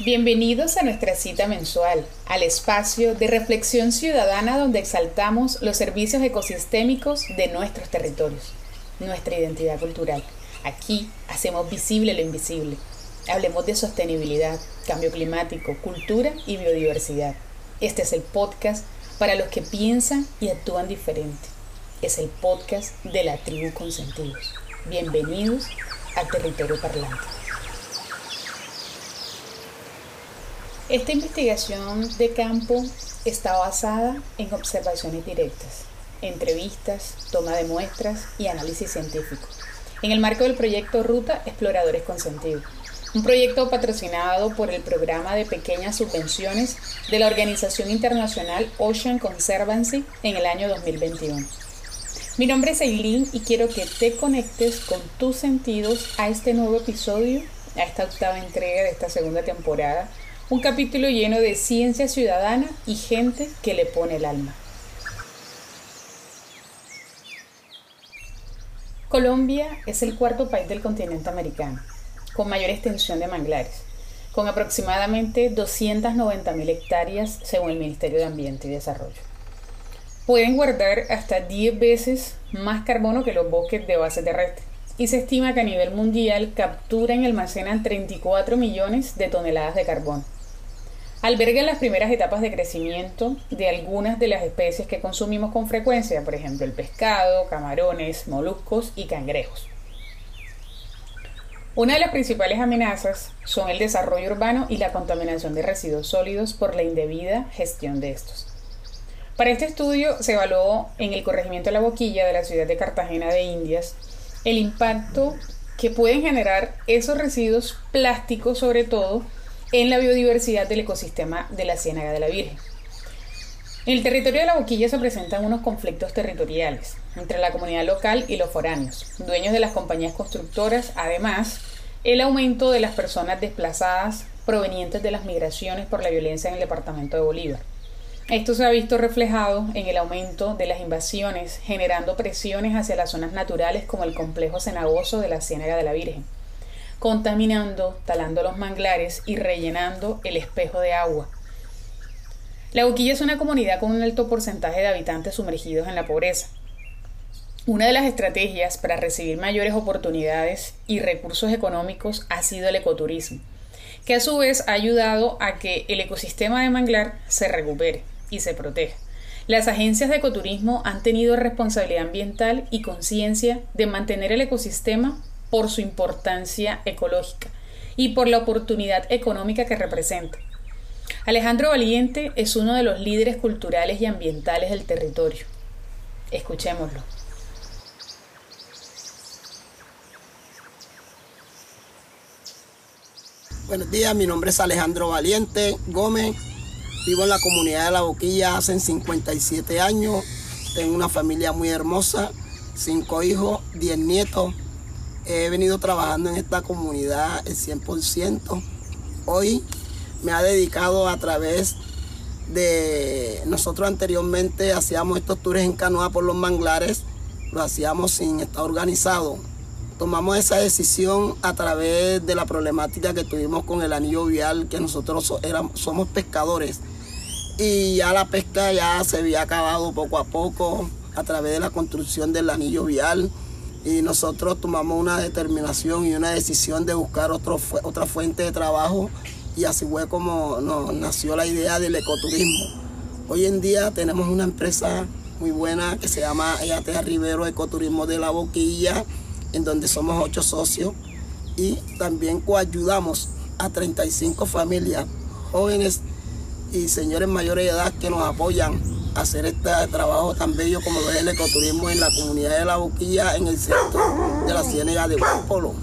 Bienvenidos a nuestra cita mensual, al espacio de reflexión ciudadana donde exaltamos los servicios ecosistémicos de nuestros territorios, nuestra identidad cultural. Aquí hacemos visible lo invisible. Hablemos de sostenibilidad, cambio climático, cultura y biodiversidad. Este es el podcast para los que piensan y actúan diferente. Es el podcast de la tribu con sentidos. Bienvenidos al territorio parlante. Esta investigación de campo está basada en observaciones directas, entrevistas, toma de muestras y análisis científico, en el marco del proyecto Ruta Exploradores con Sentido, un proyecto patrocinado por el programa de pequeñas subvenciones de la organización internacional Ocean Conservancy en el año 2021. Mi nombre es Eileen y quiero que te conectes con tus sentidos a este nuevo episodio, a esta octava entrega de esta segunda temporada un capítulo lleno de ciencia ciudadana y gente que le pone el alma. Colombia es el cuarto país del continente americano, con mayor extensión de manglares, con aproximadamente 290.000 hectáreas según el Ministerio de Ambiente y Desarrollo. Pueden guardar hasta 10 veces más carbono que los bosques de base terrestre y se estima que a nivel mundial capturan y almacenan 34 millones de toneladas de carbono alberga las primeras etapas de crecimiento de algunas de las especies que consumimos con frecuencia, por ejemplo el pescado, camarones, moluscos y cangrejos. Una de las principales amenazas son el desarrollo urbano y la contaminación de residuos sólidos por la indebida gestión de estos. Para este estudio se evaluó en el corregimiento de la boquilla de la ciudad de Cartagena de Indias el impacto que pueden generar esos residuos plásticos sobre todo en la biodiversidad del ecosistema de la Ciénaga de la Virgen. En el territorio de la Boquilla se presentan unos conflictos territoriales entre la comunidad local y los foráneos, dueños de las compañías constructoras, además, el aumento de las personas desplazadas provenientes de las migraciones por la violencia en el departamento de Bolívar. Esto se ha visto reflejado en el aumento de las invasiones, generando presiones hacia las zonas naturales como el complejo cenagoso de la Ciénaga de la Virgen contaminando, talando los manglares y rellenando el espejo de agua. La Boquilla es una comunidad con un alto porcentaje de habitantes sumergidos en la pobreza. Una de las estrategias para recibir mayores oportunidades y recursos económicos ha sido el ecoturismo, que a su vez ha ayudado a que el ecosistema de manglar se recupere y se proteja. Las agencias de ecoturismo han tenido responsabilidad ambiental y conciencia de mantener el ecosistema por su importancia ecológica y por la oportunidad económica que representa. Alejandro Valiente es uno de los líderes culturales y ambientales del territorio. Escuchémoslo. Buenos días, mi nombre es Alejandro Valiente Gómez. Vivo en la comunidad de La Boquilla hace 57 años. Tengo una familia muy hermosa, cinco hijos, diez nietos he venido trabajando en esta comunidad el 100%. Hoy me ha dedicado a través de nosotros anteriormente hacíamos estos tours en canoa por los manglares, lo hacíamos sin estar organizado. Tomamos esa decisión a través de la problemática que tuvimos con el anillo vial, que nosotros éramos, somos pescadores. Y ya la pesca ya se había acabado poco a poco a través de la construcción del anillo vial y nosotros tomamos una determinación y una decisión de buscar otro, otra fuente de trabajo y así fue como nació la idea del ecoturismo. Hoy en día tenemos una empresa muy buena que se llama EATA Rivero Ecoturismo de la Boquilla, en donde somos ocho socios y también coayudamos a 35 familias jóvenes y señores mayores de edad que nos apoyan hacer este trabajo tan bello como lo es el ecoturismo en la comunidad de La Boquilla, en el centro de la ciénaga de Polo.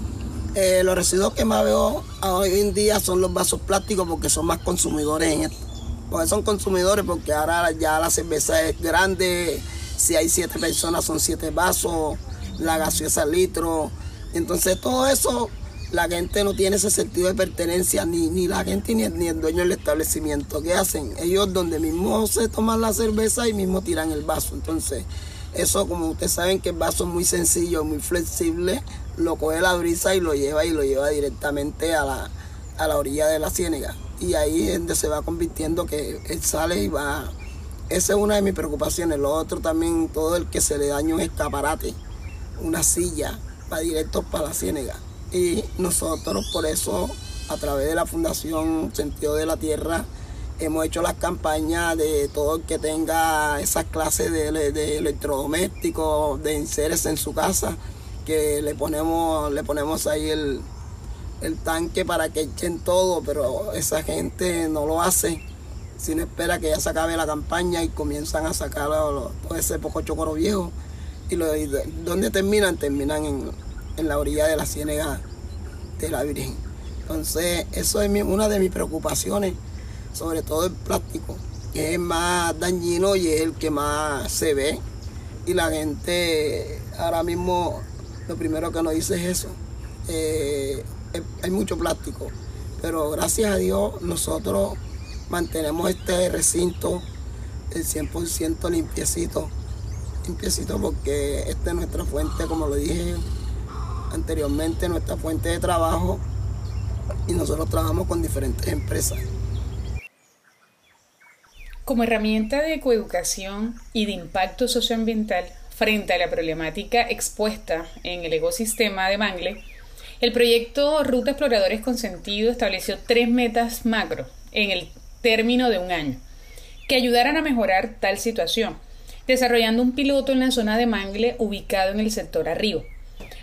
Eh, los residuos que más veo hoy en día son los vasos plásticos porque son más consumidores en esto. Porque son consumidores porque ahora ya la cerveza es grande, si hay siete personas son siete vasos, la gaseosa litro. Entonces todo eso la gente no tiene ese sentido de pertenencia, ni, ni la gente ni el, dueño del establecimiento. ¿Qué hacen? Ellos donde mismo se toman la cerveza y mismo tiran el vaso. Entonces, eso como ustedes saben que el vaso es muy sencillo, muy flexible, lo coge la brisa y lo lleva y lo lleva directamente a la, a la orilla de la ciénaga. y ahí es donde se va convirtiendo que él sale y va. Esa es una de mis preocupaciones. Lo otro también, todo el que se le daña un escaparate, una silla, va directo para la ciénaga. Y nosotros por eso, a través de la Fundación Sentido de la Tierra, hemos hecho las campañas de todo el que tenga esas clases de, electrodomésticos, de enseres en su casa, que le ponemos, le ponemos ahí el, el tanque para que echen todo, pero esa gente no lo hace, sin espera que ya se acabe la campaña y comienzan a sacar ese poco chocoro viejo. Y, lo, ¿dónde terminan? Terminan en, en, la orilla de la ciénaga de la Virgen. Entonces, eso es una de mis preocupaciones, sobre todo el plástico, que es más dañino y es el que más se ve. Y la gente ahora mismo lo primero que nos dice es eso. Eh, hay mucho plástico, pero gracias a Dios nosotros mantenemos este recinto el 100% limpiecito, limpiecito porque esta es nuestra fuente, como lo dije anteriormente, nuestra fuente de trabajo y nosotros trabajamos con diferentes empresas. Como herramienta de coeducación y de impacto socioambiental frente a la problemática expuesta en el ecosistema de Mangle, el proyecto Ruta Exploradores con Sentido estableció tres metas macro en el término de un año que ayudaran a mejorar tal situación, desarrollando un piloto en la zona de Mangle ubicado en el sector arriba.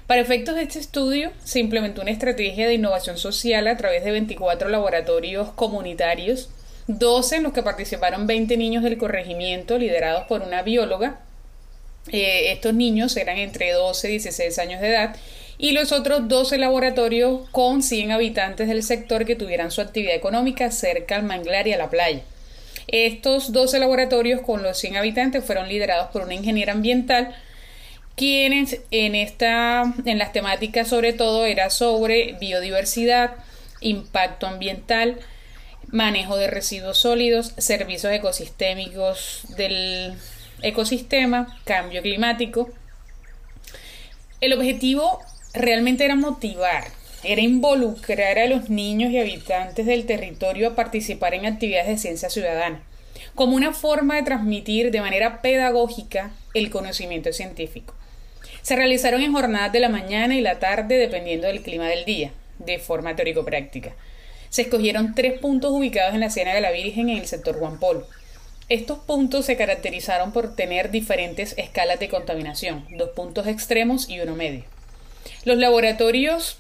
Para efectos de este estudio, se implementó una estrategia de innovación social a través de 24 laboratorios comunitarios, 12 en los que participaron 20 niños del corregimiento liderados por una bióloga. Eh, estos niños eran entre 12 y 16 años de edad y los otros 12 laboratorios con 100 habitantes del sector que tuvieran su actividad económica cerca al manglar y a la playa. Estos 12 laboratorios con los 100 habitantes fueron liderados por una ingeniera ambiental quienes en esta en las temáticas sobre todo era sobre biodiversidad, impacto ambiental, manejo de residuos sólidos, servicios ecosistémicos del ecosistema, cambio climático. El objetivo realmente era motivar, era involucrar a los niños y habitantes del territorio a participar en actividades de ciencia ciudadana, como una forma de transmitir de manera pedagógica el conocimiento científico. Se realizaron en jornadas de la mañana y la tarde dependiendo del clima del día, de forma teórico-práctica. Se escogieron tres puntos ubicados en la Ciénaga de la Virgen en el sector Juan. Estos puntos se caracterizaron por tener diferentes escalas de contaminación, dos puntos extremos y uno medio. Los laboratorios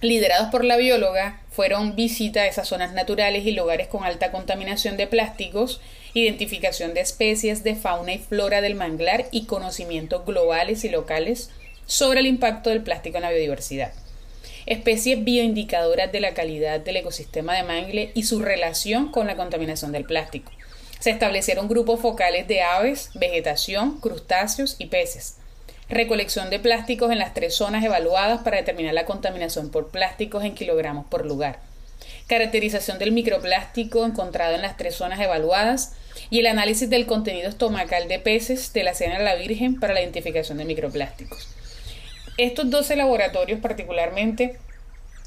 liderados por la bióloga fueron visita a esas zonas naturales y lugares con alta contaminación de plásticos, identificación de especies de fauna y flora del manglar y conocimientos globales y locales sobre el impacto del plástico en la biodiversidad. Especies bioindicadoras de la calidad del ecosistema de mangle y su relación con la contaminación del plástico. Se establecieron grupos focales de aves, vegetación, crustáceos y peces recolección de plásticos en las tres zonas evaluadas para determinar la contaminación por plásticos en kilogramos por lugar, caracterización del microplástico encontrado en las tres zonas evaluadas y el análisis del contenido estomacal de peces de la cena de la Virgen para la identificación de microplásticos. Estos 12 laboratorios particularmente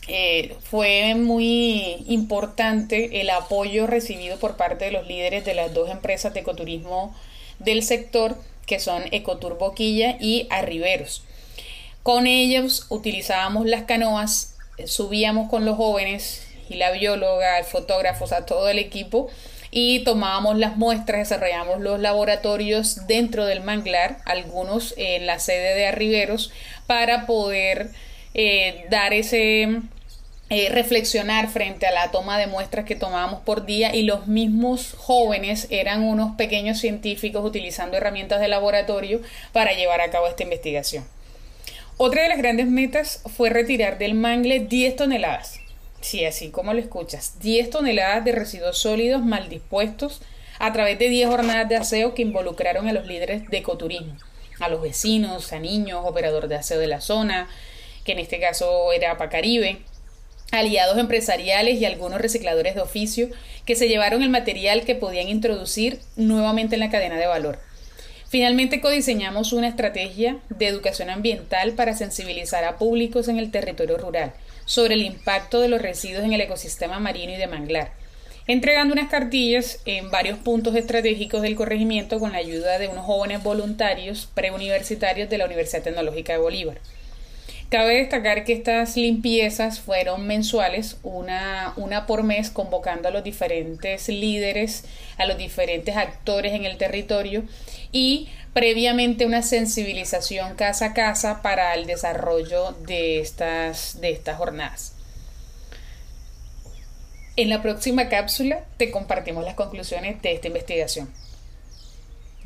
eh, fue muy importante el apoyo recibido por parte de los líderes de las dos empresas de ecoturismo del sector que son Ecotur Boquilla y Arriberos. Con ellos utilizábamos las canoas, subíamos con los jóvenes y la bióloga, el fotógrafo, o todo el equipo y tomábamos las muestras, desarrollamos los laboratorios dentro del manglar, algunos en la sede de Arriberos, para poder eh, dar ese eh, reflexionar frente a la toma de muestras que tomábamos por día y los mismos jóvenes eran unos pequeños científicos utilizando herramientas de laboratorio para llevar a cabo esta investigación. Otra de las grandes metas fue retirar del mangle 10 toneladas, sí, así como lo escuchas, 10 toneladas de residuos sólidos mal dispuestos a través de 10 jornadas de aseo que involucraron a los líderes de ecoturismo, a los vecinos, a niños, operador de aseo de la zona, que en este caso era Pacaribe, aliados empresariales y algunos recicladores de oficio que se llevaron el material que podían introducir nuevamente en la cadena de valor. Finalmente codiseñamos una estrategia de educación ambiental para sensibilizar a públicos en el territorio rural sobre el impacto de los residuos en el ecosistema marino y de manglar, entregando unas cartillas en varios puntos estratégicos del corregimiento con la ayuda de unos jóvenes voluntarios preuniversitarios de la Universidad Tecnológica de Bolívar. Cabe destacar que estas limpiezas fueron mensuales, una, una por mes, convocando a los diferentes líderes, a los diferentes actores en el territorio y previamente una sensibilización casa a casa para el desarrollo de estas, de estas jornadas. En la próxima cápsula te compartimos las conclusiones de esta investigación.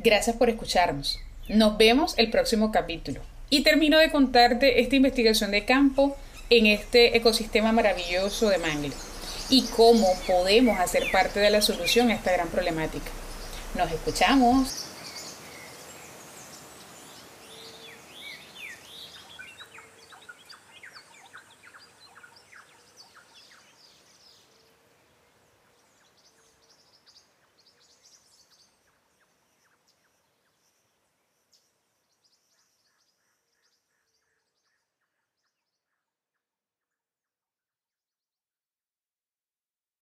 Gracias por escucharnos. Nos vemos el próximo capítulo. Y termino de contarte esta investigación de campo en este ecosistema maravilloso de Mangle y cómo podemos hacer parte de la solución a esta gran problemática. Nos escuchamos.